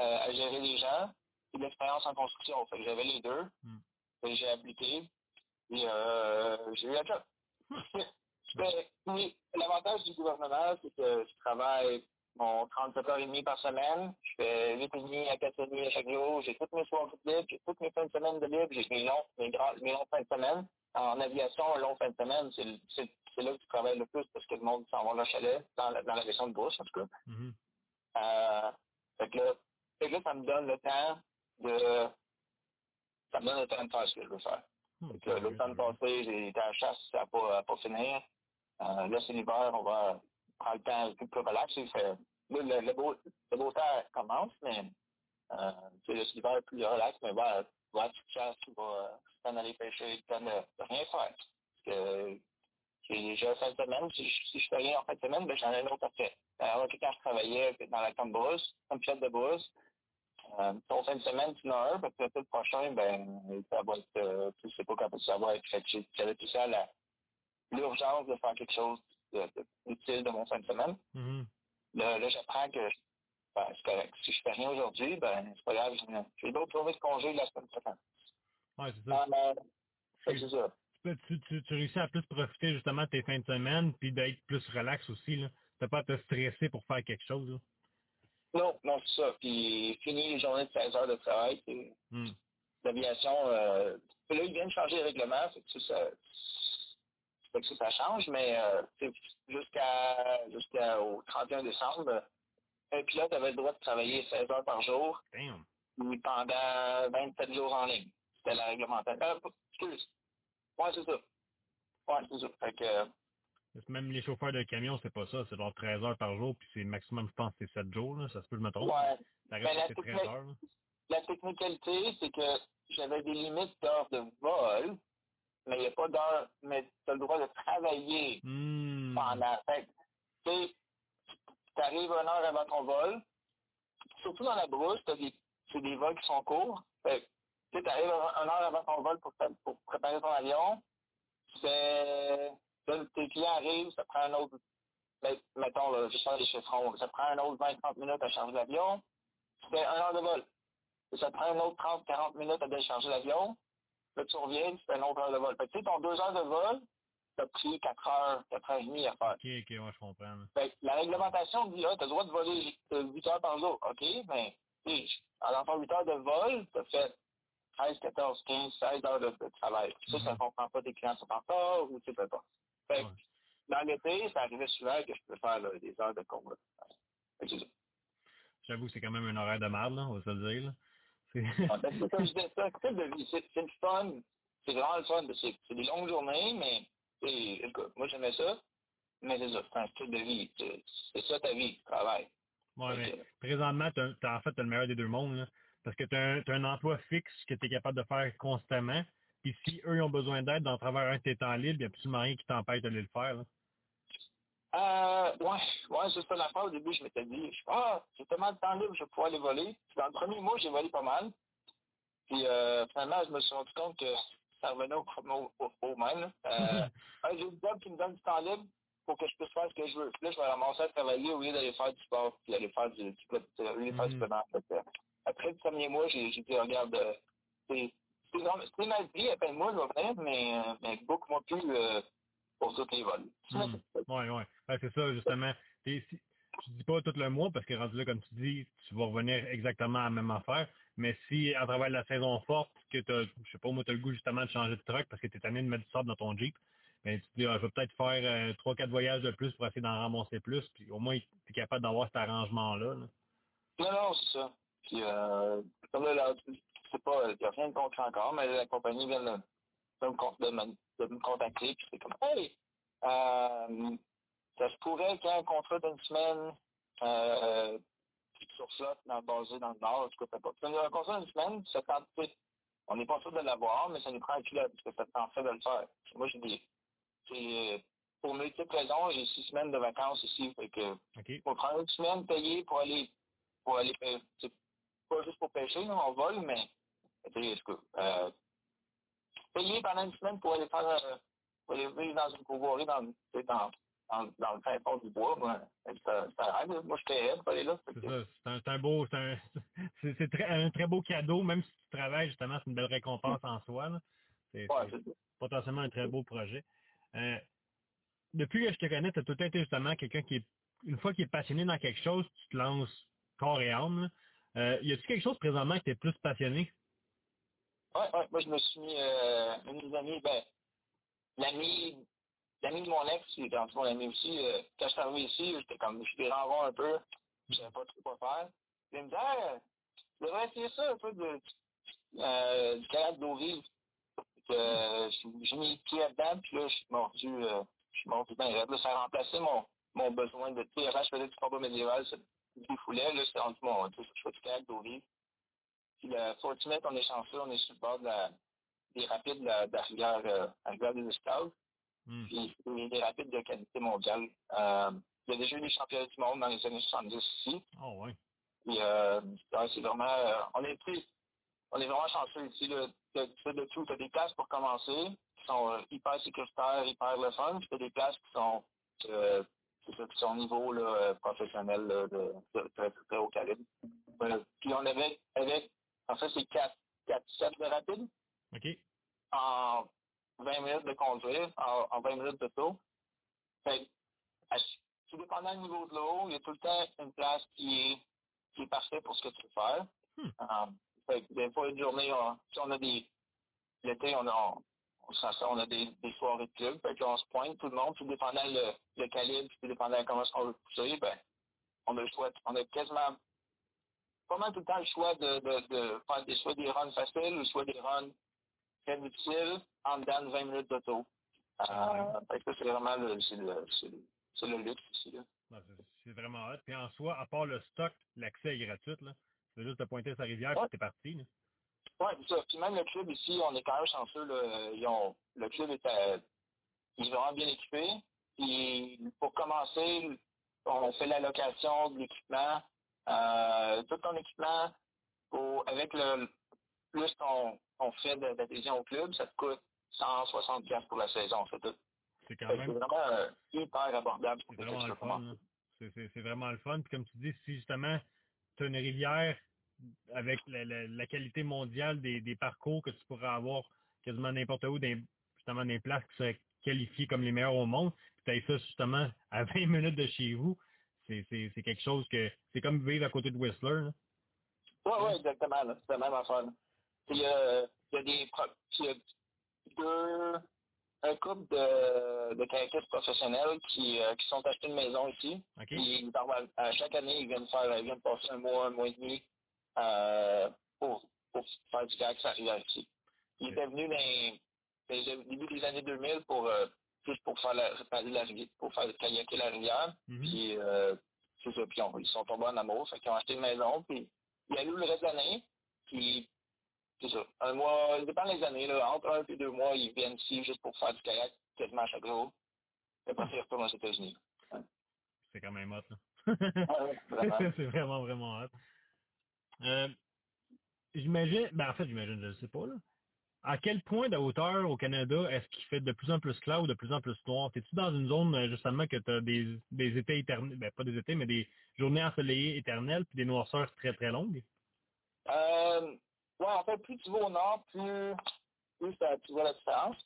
euh, à gérer les gens et de l'expérience en construction. Fait que j'avais les deux. Hmm. J'ai appliqué. Puis euh, j'ai eu la job. Oui, l'avantage du gouvernement, c'est que je travaille mon 37 heures et demie par semaine. Je fais 8 et demi à 4 et demi à chaque jour. J'ai toutes mes soirs libres. J'ai toutes mes fins de semaine de libre. J'ai mes longs, mes, grands, mes longs fins de semaine. En aviation, un long fin de semaine, c'est là que tu travailles le plus parce que le monde s'en va dans le chalet, dans la, dans la de bourse, en tout cas. Mhm. Euh, fait que là, fait que là, ça me donne le temps de, ça me donne le temps de faire ce que je veux faire. Hmm, Fait que là, tant mieux, l'automne tant mieux. passé, j'ai été à la chasse, ça n'a pas, pas finir. Euh, là, c'est l'hiver, on va prendre le temps peu plus relax. Fait- là, le, le beau, le beau temps commence, mais euh, tu c'est l'hiver plus relax, mais va, va à la petite chasse, tu vas t'en aller pêcher, t'en de, de rien faire. Parce que j'ai un fin de semaine, si je, si je fais rien en fin de semaine, ben, j'en ai un autre après. Alors, quand je travaillais dans la camp brousse, comme pilote de brousse, euh, ton fin de semaine, tu en as un, parce que le prochain, ben, ça va être, euh, tu sais pas quand ça va être fait. J'avais tout ça la- l'urgence de faire quelque chose de, de, mon fin de semaine. Mhm. Là, là j'apprends que ben, c'est correct. Si je fais rien aujourd'hui, ben, c'est pas grave, j'ai- d'autres journées de congé la semaine prochaine. Ouais, c'est ça. Mais, fait que c'est ça. Tu, peux- tu, tu, tu réussis à plus profiter justement de tes fins de semaine puis d'être plus relax aussi. là. T'as pas à te stresser pour faire quelque chose. Là? Non, non, c'est ça. Puis, fini les journées de 16 heures de travail, c'est Hmm. l'aviation, euh, là, ils viennent changer le règlement, fait que ça, ça, fait que ça, ça change, mais euh, jusqu'à jusqu'au 31 décembre, un pilote avait le droit de travailler 16 heures par jour Damn. pendant 27 jours en ligne. C'était la réglementaire. Euh, excuse. Ouais, c'est ça. Ouais, c'est ça. Fait que Même les chauffeurs de camion, c'est pas ça. C'est genre 13 heures par jour, puis c'est maximum, je pense, c'est 7 jours. Là. Ça se peut, je me trompe. ouais. Ça Ben, reste la que c'est 13 technique- heures. là. La technicalité, c'est que j'avais des limites d'heures de vol, mais il n'y a pas d'heure, mais tu as le droit de travailler Hmm. pendant. Fait tu arrives une heure avant ton vol, surtout dans la brousse, tu as des, c'est des vols qui sont courts. Fait tu arrives une heure avant ton vol pour, pour préparer ton avion. C'est, tes clients arrivent, ça prend un autre, ben, mettons, là, je sors des chiffrons, ça prend un autre 20-30 minutes à charger l'avion. C'est un heure de vol. ça te prend un autre 30-40 minutes à décharger l'avion. Là, tu reviens, c'est une autre heure de vol. Fait que, tu sais, ton deux heures de vol, t'as pris 4 heures, 4 heures et demie à faire. OK, OK, moi, je comprends. Fait que, la réglementation dit, ah, t'as le droit de voler 8 heures par jour. OK, mais, tu sais, en 8 heures de vol, t'as fait 13, 14, 15, 16 heures de, travail. Ça, ça ne mhm. comprend pas des clients sont en retard ou tu sais pas. Fait que, dans l'été, ça arrivait souvent que je peux faire des heures de combat. J'avoue, c'est quand même un horaire de merde, là, on va se le dire. Ah, ben, c'est comme je disais, c'est un type de vie. C'est le fun. C'est vraiment le fun. C'est des longues journées, mais écoute, moi j'aimais ça. Mais c'est ça, c'est un style de vie. C'est ça ta vie, tu travailles. Ouais, mais présentement, tu as, en fait as le meilleur des deux mondes. Là. Parce que tu as, un emploi fixe que tu es capable de faire constamment. Puis si eux ont besoin d'aide dans travers un de tes temps libres, il n'y a absolument rien qui t'empêche d'aller le faire. Là. Euh, ouais, ouais, c'est ça la. Au début, je m'étais dit, je ah, j'ai tellement de temps libre, je vais pouvoir aller voler. Puis dans le premier mois, j'ai volé pas mal. Puis euh, finalement, je me suis rendu compte que ça revenait au, au, au même. Euh, j'ai une job qui me donne du temps libre pour que je puisse faire ce que je veux. Puis là, je vais ramasser à travailler au lieu d'aller faire du sport, puis aller faire du, du, du mm après le premier mois, j'ai dit, regarde, euh, c'est ma vie, appelle-moi, je vais venir, mais, euh, mais beaucoup moins plus euh, pour tous les vols. Oui, oui. Ouais, c'est ça, justement. Si, je dis pas tout le mois, parce que rendu là, comme tu dis, tu vas revenir exactement à la même affaire. Mais si, à travers la saison forte, que tu je sais pas, moi, tu as le goût justement de changer de truck parce que tu es tanné de mettre du sable dans ton Jeep, ben, tu te dis, ah, je vais peut-être faire trois, quatre voyages de plus pour essayer d'en ramasser plus, puis au moins, tu es capable d'avoir cet arrangement-là. Là. Non, non, c'est ça. Puis, euh, comme là, c'est pas, il n'y a rien de concret encore, mais la compagnie vient de, de, me, de me, contacter, puis c'est comme, hey, euh, ça se pourrait qu'il y ait un contrat d'une semaine, euh, sur ça, dans, basé dans le Nord, en tout cas, pas. C'est un contrat d'une semaine, ça tente, on n'est pas sûr de l'avoir, mais ça nous prend un pilote, parce que ça tente fait de le faire. moi, dit, c'est, pour multiples raisons, j'ai six semaines de vacances ici, fait que, okay. faut prendre une semaine payée pour aller, pour aller, pas juste pour pêcher, on vole, mais euh, payer pendant une semaine pour aller faire euh, pour aller vivre dans une courroie dans, dans, dans, dans le fin fond du bois, moi, ça, ça Moi, je suis pour aller là. C'est ça, c'est un, un, beau, c'est un, c'est, très, un très beau cadeau, même si tu travailles, justement, c'est une belle récompense en soi. Là. C'est, ouais, potentiellement un très beau projet. Euh, depuis que je te connais, tu as tout été justement quelqu'un qui est, une fois qu'il est passionné dans quelque chose, tu te lances corps et âme. Là. Euh, y a-t-il quelque chose présentement qui est plus passionné? Oui, ouais, moi je me suis mis, euh, une de mes amis, ben, l'ami, l'ami de mon ex, qui était mon ami aussi, euh, quand je suis arrivé ici, j'étais comme, je suis renvoie un peu, je savais pas trop quoi faire. Il me dit, ah, tu devrais essayer ça, un peu de, euh, du kayak d'eau vive. J'ai mis le pied là-dedans, puis là, je suis mordu, euh, suis ça a remplacé mon, mon besoin de, tu sais, je faisais du combat médiéval, du foulet, là, c'est rendu mon, je fais kayak d'eau vive. Puis le Fortinet, on est chanceux, on est sur le bord de la, des rapides de la, de la rivière, euh, la rivière des Esclaves. Mm. Puis des rapides de qualité mondiale. Euh, il y a déjà eu des championnats du monde dans les années 70 ici. Oh ouais. Puis euh, c'est vraiment, on est pris, on est vraiment chanceux ici. Là, de, de, de tout, tu as des places pour commencer qui sont hyper sécuritaires, hyper le fun. Puis tu as des places qui sont son niveau là, euh, professionnel là, de, de, très, très haut calibre. Euh, puis on avait, avec, en fait, c'est 4, 4 sets de rapide. OK. En 20 minutes de conduire, en, en 20 minutes de tour. Fait tout dépendant du niveau de l'eau, il y a tout le temps une place qui est, qui est parfaite pour ce que tu veux faire. Hmm. Euh, fait des fois, une journée, on, si on a des, l'été, on a, on a des, des soirées de club, fait qu'on se pointe tout le monde, tout dépendant le, le calibre, tout dépendant comment on veut pousser, ben, on a le choix, on a quasiment pas mal tout le temps le choix de, de, de faire des, soit des runs faciles ou soit des runs très difficiles en dedans de 20 minutes d'auto. Euh, que c'est vraiment le, c'est le, c'est le, luxe ici. Là. c'est vraiment hot. Puis en soi, à part le stock, l'accès est gratuit. Là. Tu veux juste te pointer sa rivière et t'es parti. Là. Oui, c'est ça. Puis même le club ici, on est quand même chanceux. Là. Ils ont, le club est, à, il est vraiment bien équipé. Puis pour commencer, on fait la location de l'équipement. Euh, tout ton équipement pour, avec le, plus frais de- d'adhésion au club, ça te coûte 160 pièces pour la saison, c'est tout. C'est quand Fait même vraiment euh, hyper abordable pour c'est vraiment le fun. c'est vraiment le fun. Puis comme tu dis, si justement tu as une rivière avec la, la- la qualité mondiale des, des parcours que tu pourrais avoir quasiment n'importe où, dans, justement des places qui seraient qualifiées comme les meilleures au monde, puis tu as ça justement à 20 minutes de chez vous, c'est c'est- c'est quelque chose que c'est comme vivre à côté de Whistler. là. Ouais, ouais, exactement, là. C'est la même affaire. euh, il y a des, y a deux, un couple de, de kayakistes professionnels qui, euh, qui sont achetés une maison ici. OK? Puis, ils partent à, à chaque année, ils viennent faire, ils viennent passer un mois, un mois et demi, euh, pour, pour faire du kayak sur la rivière ici. Ils étaient venus dans, le début des années 2000 pour, euh, juste pour faire la, la pour faire kayaker la rivière. Mhm. Puis, euh, c'est ça. Puis, on- ils sont tombés en amour. Fait qu'ils ont acheté une maison. Puis, ils allouent le reste de l'année. Puis, c'est ça. Un mois, ça dépend des années, là. Entre un et deux mois, ils viennent ici juste pour faire du kayak quasiment à chaque jour. Et après, ils retournent aux États-Unis. C'est quand même hot. Là. Ah c'est vraiment, vraiment hot. Euh, j'imagine, ben en fait, j'imagine, je ne sais pas, là. À quel point de hauteur au Canada est-ce qu'il fait de plus en plus clair ou de plus en plus noir? T'es-tu dans une zone, euh, justement, que tu as des, des étés éternels, ben pas des étés, mais des journées ensoleillées éternelles puis des noirceurs très, très longues? Euh, ouais, en fait, plus tu vas au nord, plus, plus ça- tu vois la différence.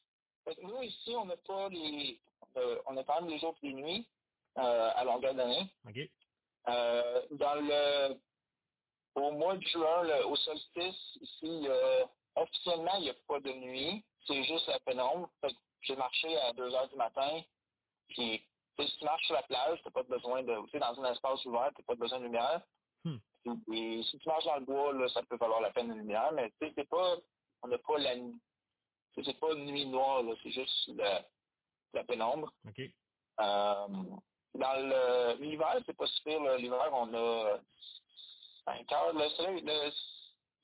Fait que nous, ici, on n'a pas les, euh, on a quand même les jours et les nuits, euh, à longueur d'année. OK? Euh, dans le, au mois de juin, le- au solstice, ici, euh, officiellement, il n'y a pas de nuit. C'est juste la pénombre. J'ai marché à 2 heures du matin. Puis, si tu marches sur la plage, t'as pas besoin de, tu sais, dans un espace ouvert, t'as pas besoin de lumière. Hmm. Et si tu marches dans le bois, là, ça peut valoir la peine de lumière, mais tu sais, c'est pas, on n'a pas la, sais, c'est pas une nuit noire, là, c'est juste la, la pénombre. Euh, dans l'hiver, c'est pas si pire. là. L'hiver, on a 5 heures. Le soleil, le,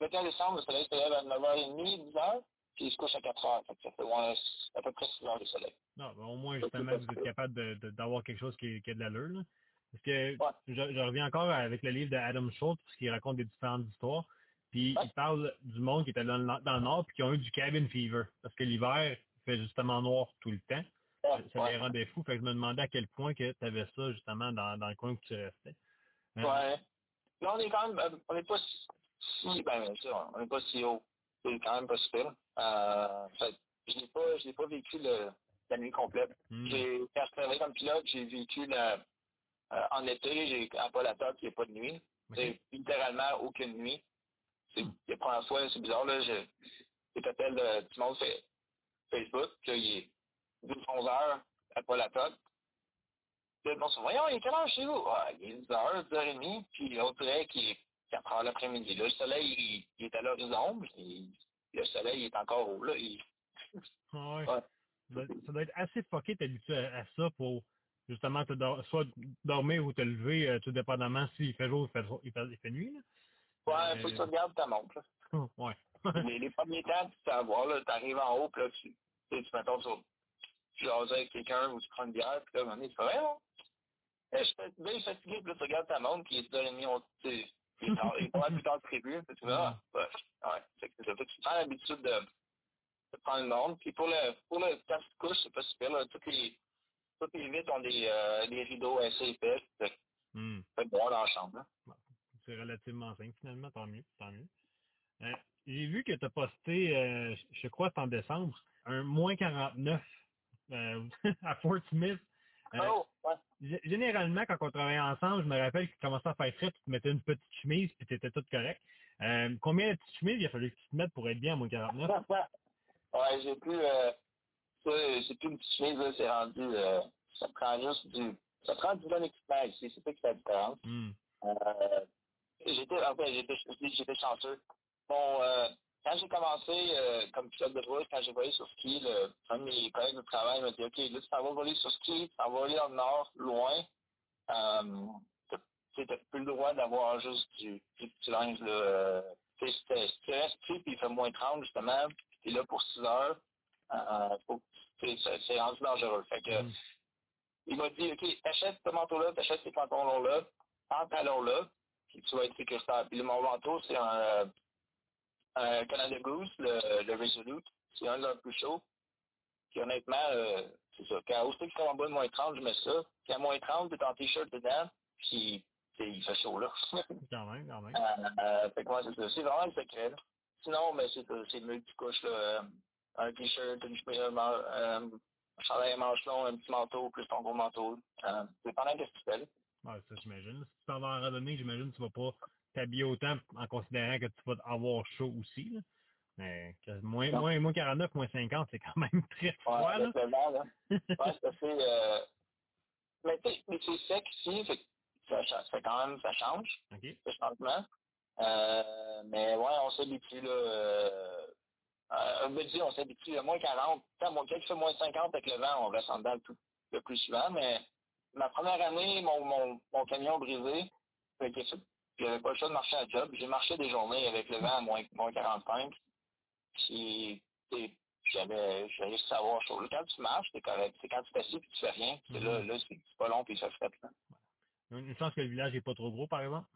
le 15 décembre, le soleil se lève à 9h30, 10h, puis il se couche à 4 heures. Fait que ça fait ouais, à peu près 6 heures de soleil. Non, ben, au moins, justement, vous êtes capable de- de- d'avoir quelque chose qui, qui a de l'allure. là. Parce que Ouais. je, je reviens encore avec le livre de Adam Schultz, parce qu'il raconte des différentes histoires. Puis Ouais. il parle du monde qui était dans le, dans le nord, puis qui ont eu du cabin fever. Parce que l'hiver, il fait justement noir tout le temps. Ouais, Ça les rendait fous. Fait que je me demandais à quel point que tu avais ça, justement, dans, dans le coin où tu restais. Ouais. Là, on est quand même, euh, on n'est pas si, ben, bien sûr, on n'est pas si haut. C'est quand même pas si pire. Euh, fait je n'ai pas, je n'ai pas vécu le, la nuit complète. Hmm. J'ai, quand je travaillais comme pilote, j'ai vécu la, euh, en été, j'ai, à Paul-Atoc, il n'y a pas de nuit. C'est littéralement aucune nuit. C'est Hmm. la première fois, c'est bizarre, là, je, je t'appelle de, du monde fait Facebook, qu'il est 12, 11 heures à Paul-Atoc. Puis dit, voyons, il est quelle heure chez vous? Ah, il est 10 heures, 10 heures et demie, puis on dirait qu'il est 4 heures l'après-midi. Là, le soleil, il, il est à l'horizon, il- le soleil il est encore haut, là. Il, Ah ouais. ouais. Ça, doit, être assez fucké t'habituer à, à ça pour justement te soit dormir ou te lever, euh, tout dépendamment s'il fait jour ou il fait, il fait, il fait nuit. Là. Ouais, Euh, faut que tu regardes ta montre, là. ouais. les, les premiers temps, tu sais voir, là, t'arrives en haut, puis là, tu, tu tu mettons sur, tu jases avec quelqu'un ou tu prends une bière, puis là, à un moment donné, tu fais, ouais, non? Eh, je suis bien fatigué, puis là, tu regardes ta montre, puis il est 10h30, on, tu sais, il est pas plus tard que prévu, puis tu fais, ah, ouais, ouais, fait que c'est ça. Fait que tu prends l'habitude de, de prendre une montre, puis pour le, pour le, te couches, c'est pas super, là, toutes les, toutes les vitres ont des, euh, des rideaux assez épais, fait que Hmm. tu peux boire dans la chambre, là. C'est relativement simple, finalement, tant mieux, tant mieux. Euh, J'ai vu que tu as posté, euh, je crois c'est en décembre, un moins 49 euh, à Fort Smith. Euh, oh, ouais. Généralement, quand on travaillait ensemble, je me rappelle que tu commençais à faire frais, tu te mettais une petite chemise, puis tu étais tout correct. Euh, combien de petites chemises il a fallu que tu te mettes pour être bien à moins 49? ouais, j'ai plus, euh, j'ai plus une petite chemise, là, c'est rendu, euh, ça prend juste du, ça prend du bon équipement ici, c'est ça qui fait la différence. Hmm. Euh, j'étais, en fait, j'étais, j'étais chanceux. Bon, euh, quand j'ai commencé euh, comme pilote de brousse, quand j'ai volé sur ski, le, un de mes collègues de travail m'a dit, OK, là, tu t'en vas voler sur ski, tu t'en vas aller le nord, loin. Euh, tu n'as plus le droit d'avoir juste du, du petit linge. Là, euh, tu restes pris puis il fait moins 30, justement, puis tu es là pour 6 heures, euh, c'est rendu dangereux. Fait que, Hmm. il m'a dit, OK, t'achètes ce manteau-là, t'achètes ces pantalons-là, pantalons-là, puis tu vas être sécuritaire. Puis mon manteau, c'est un, euh, Canada Goose, le, le Resolute. C'est un de leurs plus chauds. Puis honnêtement, euh, c'est ça. Quand qu'ils sont en bas de moins 30, je mets ça. Puis à moins 30, t'es en t-shirt dedans. Puis il fait chaud là. Quand même, quand même. Euh, euh, fait que moi, c'est ça. C'est vraiment le secret. Là. Sinon, ben, c'est c'est multicouche, là. Euh, un t-shirt, une chemise, un, chandail à manches un petit manteau, plus ton gros manteau. Euh, c'est pendant que tu fais. Ouais, ça, j'imagine. Si tu t'en vas en randonnée, j'imagine que tu vas pas t'habiller autant en considérant que tu vas avoir chaud aussi, là. Mais que moins, moins, moins 49, moins 50, c'est quand même très Ouais, froid, là. là. Ouais, assez, euh... Mais tu mais c'est sec ici, fait ça, ça, quand même, ça change, OK. ce changement. Euh, mais ouais, on s'habitue, là. Euh, euh, me dit, on s'habitue à moins 40. Quand, moi, quand il fait moins 50 avec le vent, on reste en dedans le, plus- le plus souvent. Mais ma première année, mon, mon, mon camion brisé, fait que j'avais pas le choix de marcher à job. J'ai marché des journées avec le vent à moins, moins 45. Puis, j'avais, j'avais juste savoir chaud. Quand tu marches, c'est correct. C'est quand tu t'assieds et tu fais rien. C'est là, Mhm. là, c'est c'est pas long puis ça fait là. Une chance que le village est pas trop gros, par exemple?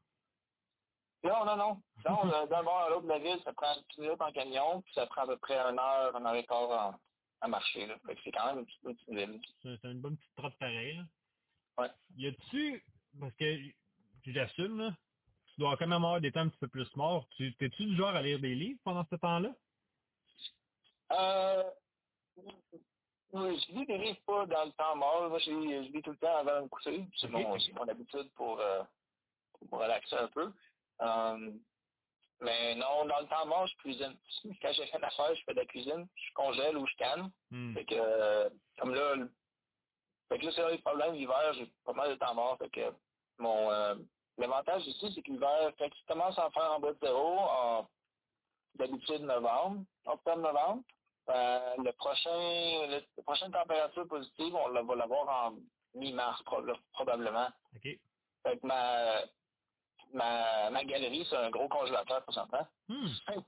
Non, non, non. Non, d'un bord à l'autre de la ville, ça prend 10 minutes en camion, puis ça prend à peu près une heure, une heure et quart en- à marcher. Là. C'est quand même une petite, une petite ville. C'est une bonne petite trotte pareille, là. Ouais. Y a-tu, parce que j'assume, là, tu dois quand même avoir des temps un petit peu plus morts. Tu, t'es-tu du genre à lire des livres pendant ce temps-là? Euh, oui, je lis des livres pas dans le temps mort. Moi, je lis, je lis tout le temps avant de me coucher. C'est mon, c'est mon habitude pour, euh, pour relaxer un peu. Euh, mais non, dans le temps mort, je cuisine. Quand j'ai rien à faire, je fais de la cuisine. Je congèle ou je canne. Hmm. Fait que, euh, comme là, fait que là, c'est là le problème, l'hiver, j'ai pas mal de temps mort. Fait que, mon, euh, l'avantage ici, c'est que l'hiver, tu commences à en faire en bas de zéro, en, d'habitude novembre, octobre-novembre, euh, le prochain, le, la prochaine température positive, on va l'avoir en mi-mars, proba- probablement. OK. Fait que ma, ma, ma galerie, c'est un gros congélateur, pour s'entendre. Hmm.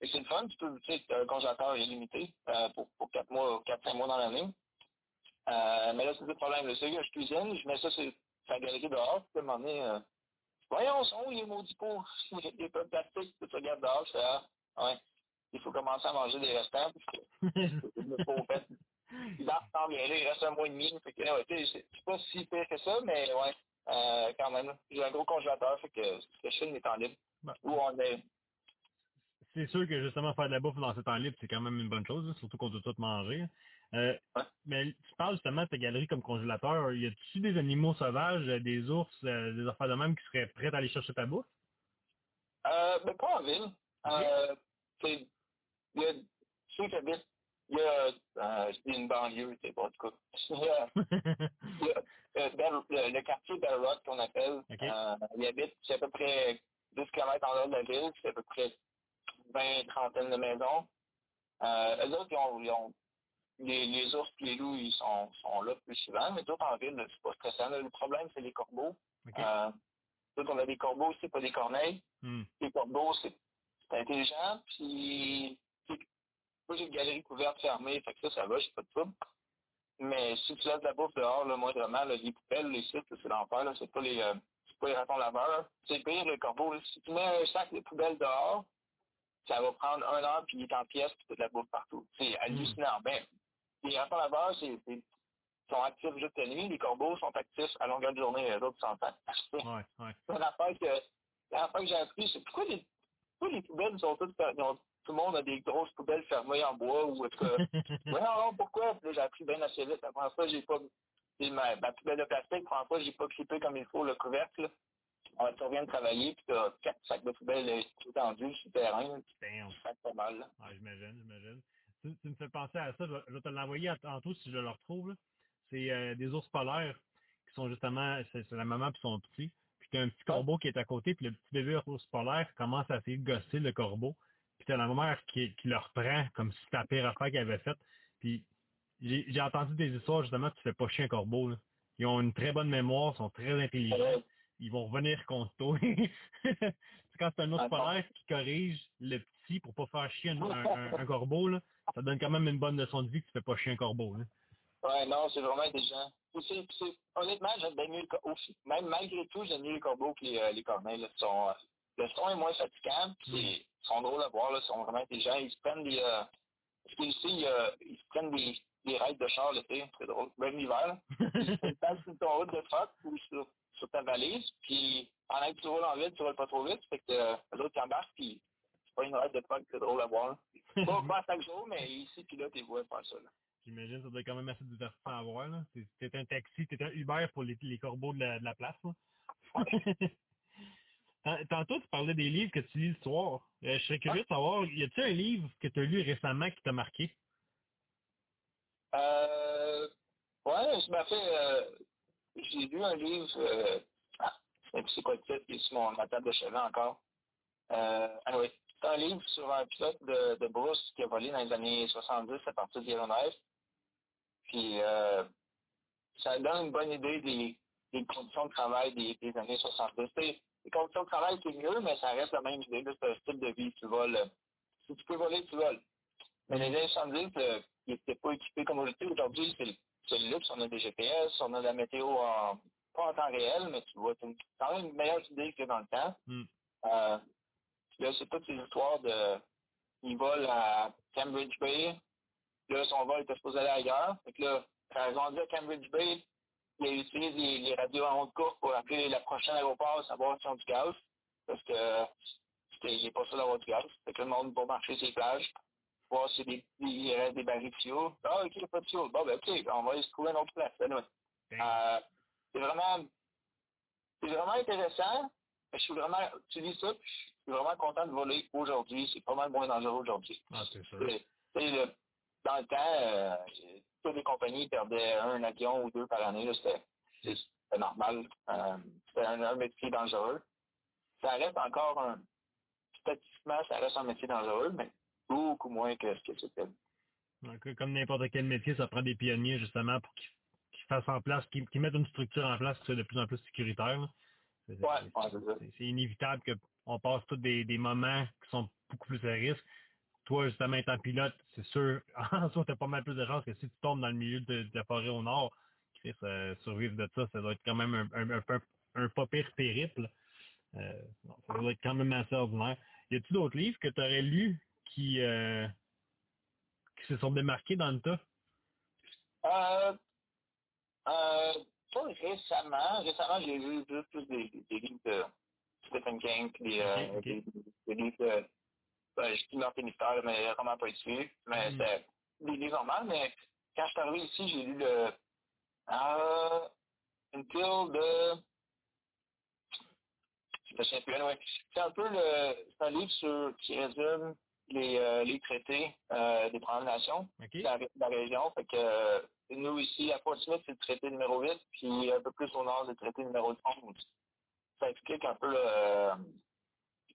Et c'est le fun, tu peux, tu sais, un congélateur illimité euh, pour, pour 4 mois, 4-5 mois dans l'année. Euh, mais là, c'est le problème. C'est que je cuisine, je mets ça sur sa galerie dehors, puis à un moment donné, euh, voyons, son, il est maudit pour des peu de plastique, tu regardes dehors, fais, ah, ouais, il faut commencer à manger des restants, parce que fais au fait. L'hiver s'en vient là, il reste un mois et demi, fait que, ouais, sais, c'est c'est pas si pire que ça, mais ouais, euh, quand même, j'ai un gros congélateur, fait que ce je fais mes temps libres, Ben, où on est, c'est sûr que justement faire de la bouffe dans ce temps libre, c'est quand même une bonne chose, hein, surtout qu'on doit tout manger. Euh. Mais tu parles justement de ta galerie comme congélateur. Y a-tu des animaux sauvages, euh, des ours, euh, des affaires de même qui seraient prêts à aller chercher ta bouffe? Euh, mais pas en ville. Euh, il y a ceux qui habitent, il y a, euh, une banlieue, c'est pas, en tout cas. Il y a, il y a, Bell- le, le quartier Bell Rock qu'on appelle, euh, il habite, c'est à peu près 10 km en dehors de la ville, c'est à peu près 20, trentaine de maisons. Euh, eux autres, ils ont, ils ont les, les ours et les loups, ils sont, sont là plus souvent, mais d'autres en ville, c'est pas stressant. Le problème, c'est les corbeaux. OK. Euh, d'autres, on a des corbeaux aussi, pas des corneilles Hmm. les corbeaux, c'est c'est intelligent, puis c'est- moi j'ai une galerie couverte fermée, fait que ça, ça va, j'ai pas de trouble. Mais si tu laisses de la bouffe dehors, là, moindrement, là, les poubelles, les sites, c'est l'enfer, là, c'est pas les euh, c'est pas les ratons laveurs. C'est pire le corbeau. Si tu mets un sac de poubelles dehors, ça va prendre un heure, puis il est en pièces, puis t'as de la bouffe partout. C'est hallucinant. Ben, les ratons laveurs, c'est sont actifs juste la nuit, les corbeaux sont actifs à longueur de journée, les autres sont pas. Ouais, ouais. C'est une affaire que, l'affaire que j'ai appris, c'est pourquoi les, pourquoi les poubelles sont toutes, ont- tout le monde a des grosses poubelles fermées en bois ou que, ouais, non, non, pourquoi? Puis là, j'ai appris bien assez vite. La première fois, j'ai pas, ma, ma poubelle de plastique, la première fois, j'ai pas clippé comme il faut le couvercle. On tu reviens de travailler, puis t'as quatre sacs de poubelles euh, tout tendus sur le terrain, Damn. ça fait pas mal, là. Ouais, j'imagine, j'imagine. Tu, tu me fais penser à ça, je vais, je vais te l'envoyer à- tantôt si je le retrouve. C'est euh, des ours polaires qui sont justement, c'est la maman puis son petit. Puis t'as un petit corbeau qui est à côté, puis le petit bébé ours polaire commence à essayer de gosser le corbeau. Puis t'as la maman qui, qui le reprend comme si c'était la pire affaire qu'elle avait faite. Puis j'ai entendu des histoires justement, tu fais pas chier un corbeau. Là. Ils ont une très bonne mémoire, sont très intelligents. Ils vont revenir contre toi. c'est quand c'est un ours polaire qui corrige le petit pour pas faire chier un, un, un- un corbeau, là, ça donne quand même une bonne leçon de vie que tu fais pas chier un corbeau. Là. Ouais, non, c'est vraiment puis c'est- honnêtement, j'aime bien mieux le corbeau. Même malgré tout, j'aime mieux les corbeaux que les, euh, les corneilles, là, sont, euh, le son est moins fatigant, puis ils sont drôles à voir, là, ils sont vraiment intelligents. Ils se prennent des. Euh, parce qu'ici, euh, ils se prennent des, des raids de char l'été, c'est drôle. Même l'hiver. Ils se passent sur ton route de truck ou sur, sur ta valise, puis pendant que tu roules en ville, tu roules pas trop vite, fait que l'autre embarque, puis pas une raid de truck, c'est drôle à voir. Pas, pas à chaque jour, mais ici, puis là, tu vois faire ça. Là. J'imagine ça doit être quand même assez divertissant à voir. là. C'est- T'es un taxi, t'es un Uber pour les, les corbeaux de la, de la place. Là. Tantôt, tu parlais des livres que tu lis le soir. Euh, je serais curieux de savoir, y a-t-il un livre que tu as lu récemment qui t'a marqué? Euh, ouais, je m'a fait, euh, j'ai lu un livre, euh, ah, c'est quoi le titre, il est sur mon, ma table de chevet encore. Euh, anyway, c'est un livre sur un pilote de, de Bruce qui a volé dans les années 70 à partir de Yellowknife. Puis, euh, ça donne une bonne idée des, des conditions de travail des, des années 70. C'est les conditions de travail, c'est mieux, mais ça reste la même idée. C'est un style de vie. Tu voles. euh, Si tu peux voler, tu voles. Mais les années 70, euh, ils n'étaient pas équipés comme aujourd'hui. Aujourd'hui, c'est le, c'est le luxe. On a des GPS, on a la météo en, pas en temps réel, mais tu vois, c'est quand même une meilleure idée que dans le temps. Hmm. Euh, là, c'est toutes ces histoires de, ils volent à Cambridge Bay. Là, son vol était supposé aller ailleurs. Fait que là, quand ils ont dit à Cambridge Bay, il a utilisé les, les radios en haute course pour appeler la prochaine aéroport, savoir s'ils ont du gaz. Parce que c'était, il n'est pas sûr d'avoir du gaz. Fait que le monde va marcher sur les plages, voir s'il des, il reste des barils de fioul. Ah, ok, il n'y a pas de fioul. Bon, ben, ok, on va aller se trouver une autre place. Anyway. Euh, c'est vraiment, c'est vraiment intéressant. Je suis vraiment, tu dis ça, puis je suis vraiment content de voler aujourd'hui. C'est pas mal moins dangereux aujourd'hui. Ah, c'est sûr. C'est- c'est le- dans le temps, euh, toutes les compagnies perdaient un avion ou deux par année. C'était normal. Euh, C'était un, un métier dangereux. Ça reste encore un... Statistiquement, ça reste un métier dangereux, mais beaucoup moins que ce que c'était. Donc, comme n'importe quel métier, ça prend des pionniers justement pour qu'ils fassent en place, qu'ils mettent une structure en place qui soit de plus en plus sécuritaire. C'est Ouais, c'est- ouais, c'est ça. Qu'on passe tous des, moments qui sont beaucoup plus à risque. Toi, justement, étant pilote, c'est sûr, en soi, t'as pas mal plus de chances que si tu tombes dans le milieu de, la forêt au nord, Chris, euh, survivre de ça, ça doit être quand même un, un, un, pas pire périple. Euh, ça doit être quand même assez ordinaire. Y a-t-il d'autres livres que tu aurais lus qui, euh, qui se sont démarqués dans le tas? Euh, euh, récemment. Récemment, j'ai lu plus des, des livres de Stephen King, puis des, euh, livres de... Ben, je dis leur mystère, mais vraiment pas ici. Mais Mm. c'est des livres normaux. Mais quand je suis arrivé ici, j'ai lu le... Euh, une pile de... Je me souviens plus. Anyway, c'est un peu le... C'est un livre sur, qui résume les, euh, les traités euh, des Premières Nations OK? la, la région. Fait que nous ici, à Fort Smith, c'est le traité numéro 8, puis un peu plus au nord, c'est le traité numéro 11. Ça explique un peu euh,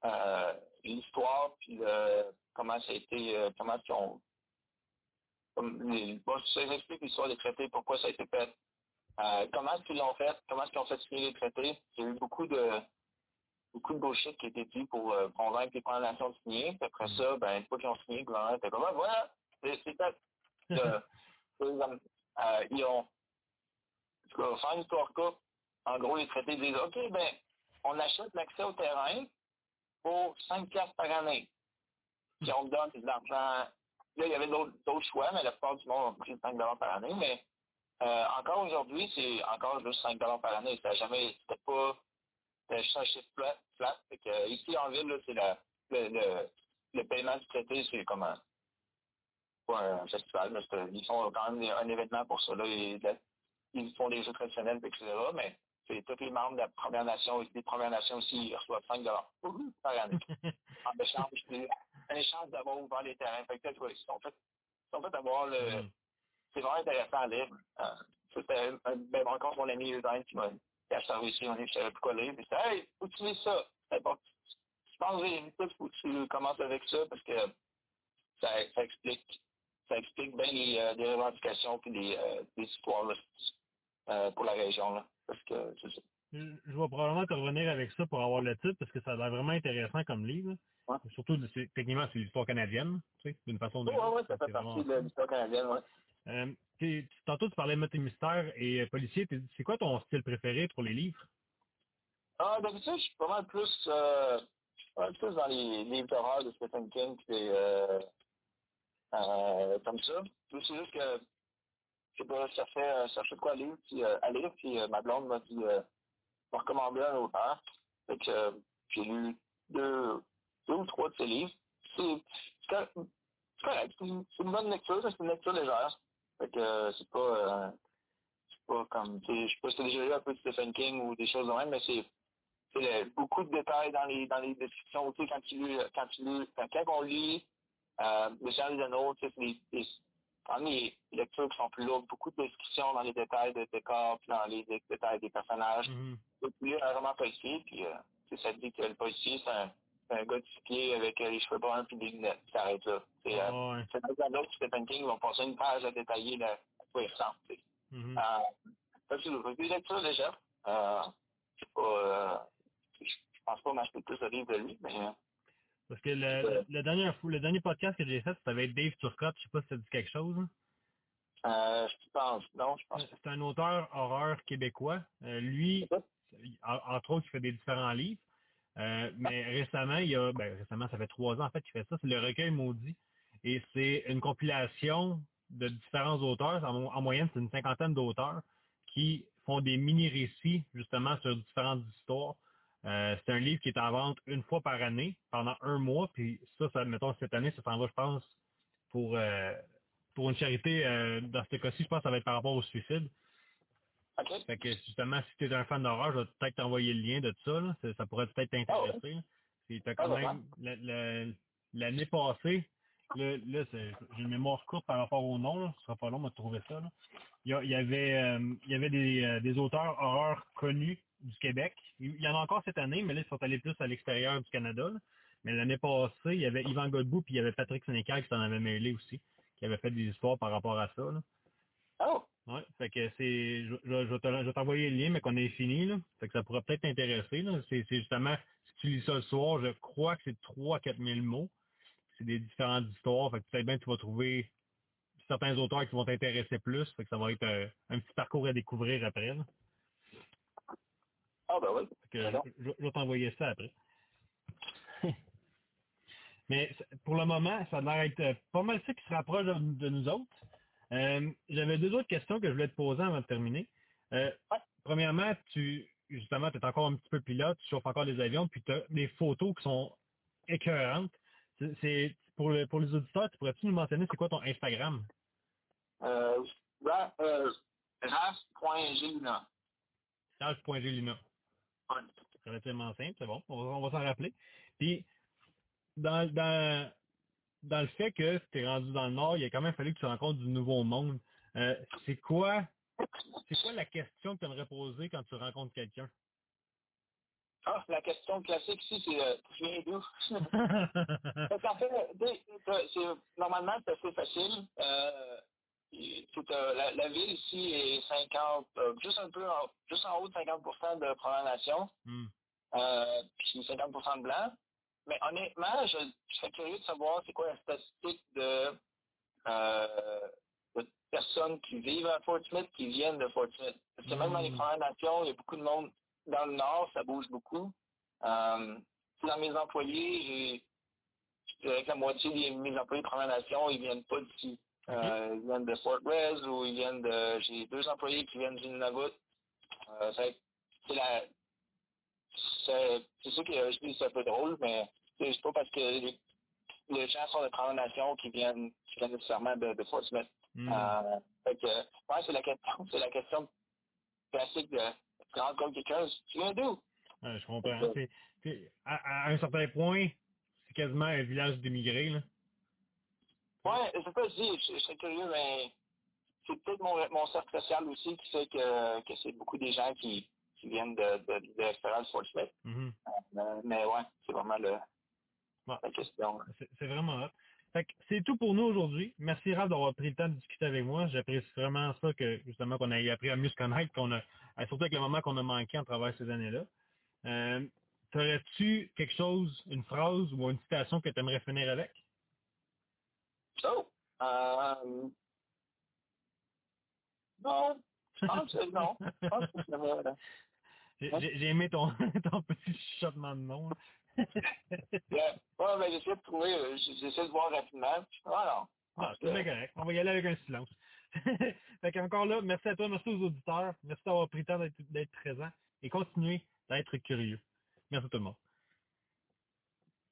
euh, l'histoire, puis le, comment ça a été, euh, comment ils ont bon, ça explique l'histoire des traités, pourquoi ça a été fait. Euh, comment est-ce qu'ils l'ont fait, comment est-ce qu'ils ont fait signer les traités. Il y a eu beaucoup de beaucoup de bullshit qui a été dit pour euh, convaincre les Premières Nations de signer. Puis après Mm. ça, ben, une fois qu'ils ont signé, le gouvernement était comme, Ah, voilà, c'est fait. Euh, euh, ils ont, en tout cas, une histoire courte, en gros, les traités disent, OK, ben, on achète l'accès au terrain pour 5 piastres par année. Puis on donne de l'argent. Là, il y avait d'autres choix, mais la plupart du monde a pris 5 par année. Mais euh, encore aujourd'hui, c'est encore juste 5 par année. Ça jamais, c'était pas, juste un chiffre flat. que, euh, ici, en ville, c'est le, le, le paiement du traité, c'est comme un, pas festival, mais ils font quand même un événement pour ça. Ils font des jeux traditionnels, etc. Mais c'est tous les membres de la Première Nation, des Premières Nations aussi, ils reçoivent 5 par année. En échange, en échange d'avoir ouvert les terrains. Fait que, ils sont fait, ils sont fait avoir le, Mm. c'est vraiment intéressant à lire. Euh, c'était un, un belle rencontre, mon ami Eugène, qui m'a qui a servi ici, on est, je savais plus quoi lire. Puis c'était, hey, lises ça. C'est bon. Je pense que faut que tu commences avec ça parce que ça, ça explique, ça explique bien les, euh, les revendications puis les, euh, les histoires, là, euh, pour la région, là. Parce que, c'est ça. Je vais probablement te revenir avec ça pour avoir le titre parce que ça a l'air vraiment intéressant comme livre. Ouais. Surtout, c'est- techniquement, c'est l'histoire canadienne, tu sais, d'une façon ou Oui, ouais, ouais, ça C'est fait vraiment partie de l'histoire canadienne, ouais. Euh, t'es- tantôt, tu parlais de Mystère et euh, policier. C'est quoi ton style préféré pour les livres? Ah, d'habitude, je suis pas mal plus, euh, plus dans les livres d'horreur de Stephen King, puis euh, euh, comme ça. C'est juste que, sais pas, ça fait, ça fait quoi lire, puis euh, à lire, puis euh, ma blonde m'a dit, euh, m'a recommandé un auteur. Fait euh, j'ai lu deux, deux ou trois de ses livres. C'est c'est une, bonne lecture, c'est une lecture légère. Fait que euh, c'est pas, c'est pas comme, je sais pas déjà lu un peu de Stephen King ou des choses de même, mais c'est le- beaucoup de détails dans les dans les descriptions. Tu sais, quand tu lis, quand tu lis, quand, quand lit Le Seigneur des Anneaux, quand les lectures qui sont plus lourdes, beaucoup de descriptions dans les détails de décors, puis dans les dé- détails des personnages. Tu peux lire un roman policier, puis euh, ça dit que le policier, c'est un, un gars de avec euh, les cheveux bruns puis des lunettes. Ça arrête là. C'est, euh, Ah, ouais. c'est dans un autre Stephen King, ils vont passer une page à détailler le, à quoi il ressemble. sais. Mhm. Euh, des lectures légères. Euh, c'est pas, euh, je je pense pas m'acheter plus de livres de lui, mais euh, Parce que le, dernier, fou- le dernier podcast que j'ai fait, c'était avec Dave Turcotte. Je sais pas si ça dit quelque chose. hein. euh, je pense, non, je pense. C'est un auteur horreur québécois. Euh, lui, entre autres, il fait des différents livres. Euh, mais récemment, il y a, ben, récemment, ça fait trois ans en fait qu'il fait ça, c'est le recueil maudit. Et c'est une compilation de différents auteurs. En moyenne, c'est une cinquantaine d'auteurs qui font des mini-récits justement sur différentes histoires. Euh, c'est un livre qui est en vente une fois par année pendant un mois. Puis ça, ça mettons, cette année, ça s'en va, je pense, pour euh, pour une charité. euh, dans ce cas-ci, je pense que ça va être par rapport au suicide. OK. Fait que justement, si tu es un fan d'horreur, je vais peut-être t'envoyer le lien de ça. Là. Ça, ça pourrait peut-être t'intéresser. là. Puis t'as quand Ah, même la- la- l'année passée, là, j'ai une mémoire courte par rapport au nom, là. ce sera pas long de trouver ça. Là. Il, y a- il y avait il y avait des, des auteurs horreur connus du Québec. Il y en a encore cette année, mais là, ils sont allés plus à l'extérieur du Canada. là. Mais l'année passée, il y avait Yvan Godbout puis il y avait Patrick Sénécal qui s'en avait mêlé aussi, qui avait fait des histoires par rapport à ça. Là. Oh, Ouais, fait que c'est, je, je, je vais t'envoyer le lien, mais qu'on est fini, là. Fait que ça pourrait peut-être t'intéresser. C'est, justement, si tu lis ça le soir, je crois que c'est 3 à 4 000 mots. C'est des différentes histoires. Fait que peut-être bien que tu vas trouver certains auteurs qui vont t'intéresser plus. Fait que ça va être euh, un petit parcours à découvrir après, là. Ah ben oui. Que Pardon. je, vais t'envoyer ça après. Mais pour le moment, ça a l'air être euh, pas mal ça qui se rapproche de, de nous autres. Euh, J'avais deux autres questions que je voulais te poser avant de terminer. Euh, premièrement, tu justement, tu es encore un petit peu pilote, tu chauffes encore des avions, puis tu as des photos qui sont écœurantes. C'est- pour, le, pour les auditeurs, tu pourrais-tu nous mentionner c'est quoi ton Instagram? Euh, Ra- euh. Relativement simple, c'est bon, on va, on va s'en rappeler. Puis, dans, dans, dans le fait que tu es rendu dans le Nord, il a quand même fallu que tu rencontres du nouveau monde. Euh, c'est quoi c'est quoi la question que tu aimerais poser quand tu rencontres quelqu'un? Ah, la question classique ici, c'est euh, tu viens d'où? Parce qu'en fait, normalement, c'est assez facile. Euh, euh, la, la ville ici est 50, euh, juste un peu en, juste en haut de 50% de Première Nation, Hmm. euh, puis 50 de blanc. Mais honnêtement, je, je serais curieux de savoir c'est quoi la statistique de, de personnes qui vivent à Fort Smith qui viennent de Fort Smith. Parce que même dans les Mm. Premières Nations, il y a beaucoup de monde dans le Nord, ça bouge beaucoup. Dans mes employés, j'ai je dirais que la moitié de mes employés de Première Nation, ils viennent pas d'ici. Euh, ils viennent de Fort Res ou ils viennent de. J'ai deux employés qui viennent du Nunavut. Euh, c'est la. C'est sûr que je dis c'est un peu drôle, mais c'est pas parce que les, les gens sont de Première Nation qui viennent, qui viennent nécessairement de, de Fort Smith. Hmm. Euh, fait que, ouais, c'est la question, c'est la question classique de tu rencontres quelqu'un, tu viens d'où? Ouais, je comprends. À, à un certain point, c'est quasiment un village d'immigrés. Là. Ouais, je sais pas si je, je serais curieux, mais c'est peut-être mon, mon cercle social aussi qui fait que, que c'est beaucoup des gens qui, qui viennent de, de, de l'extérieur de Fort Smith. Mhm. Euh, mais ouais, c'est vraiment le, Ouais. la question. C'est vraiment hot. C'est tout pour nous aujourd'hui. Merci Raph d'avoir pris le temps de discuter avec moi. J'apprécie vraiment ça que justement qu'on ait appris à mieux se connaître, qu'on a surtout avec le moment qu'on a manqué en travers ces années-là. Euh, T'aurais-tu quelque chose, une phrase ou une citation que tu aimerais finir avec? So, euh, non, je pense que non. Je pense que ça va, là. J'ai aimé ton, ton petit chuchotement de nom. là. ouais, j'essaie de trouver, euh, j'essaie de voir rapidement. Ah non. Ah, c'est bien correct. On va y aller avec un silence. fait qu'encore là, merci à toi, merci aux auditeurs. Merci d'avoir pris le temps d'être présent et continuez d'être curieux. Merci tout le monde.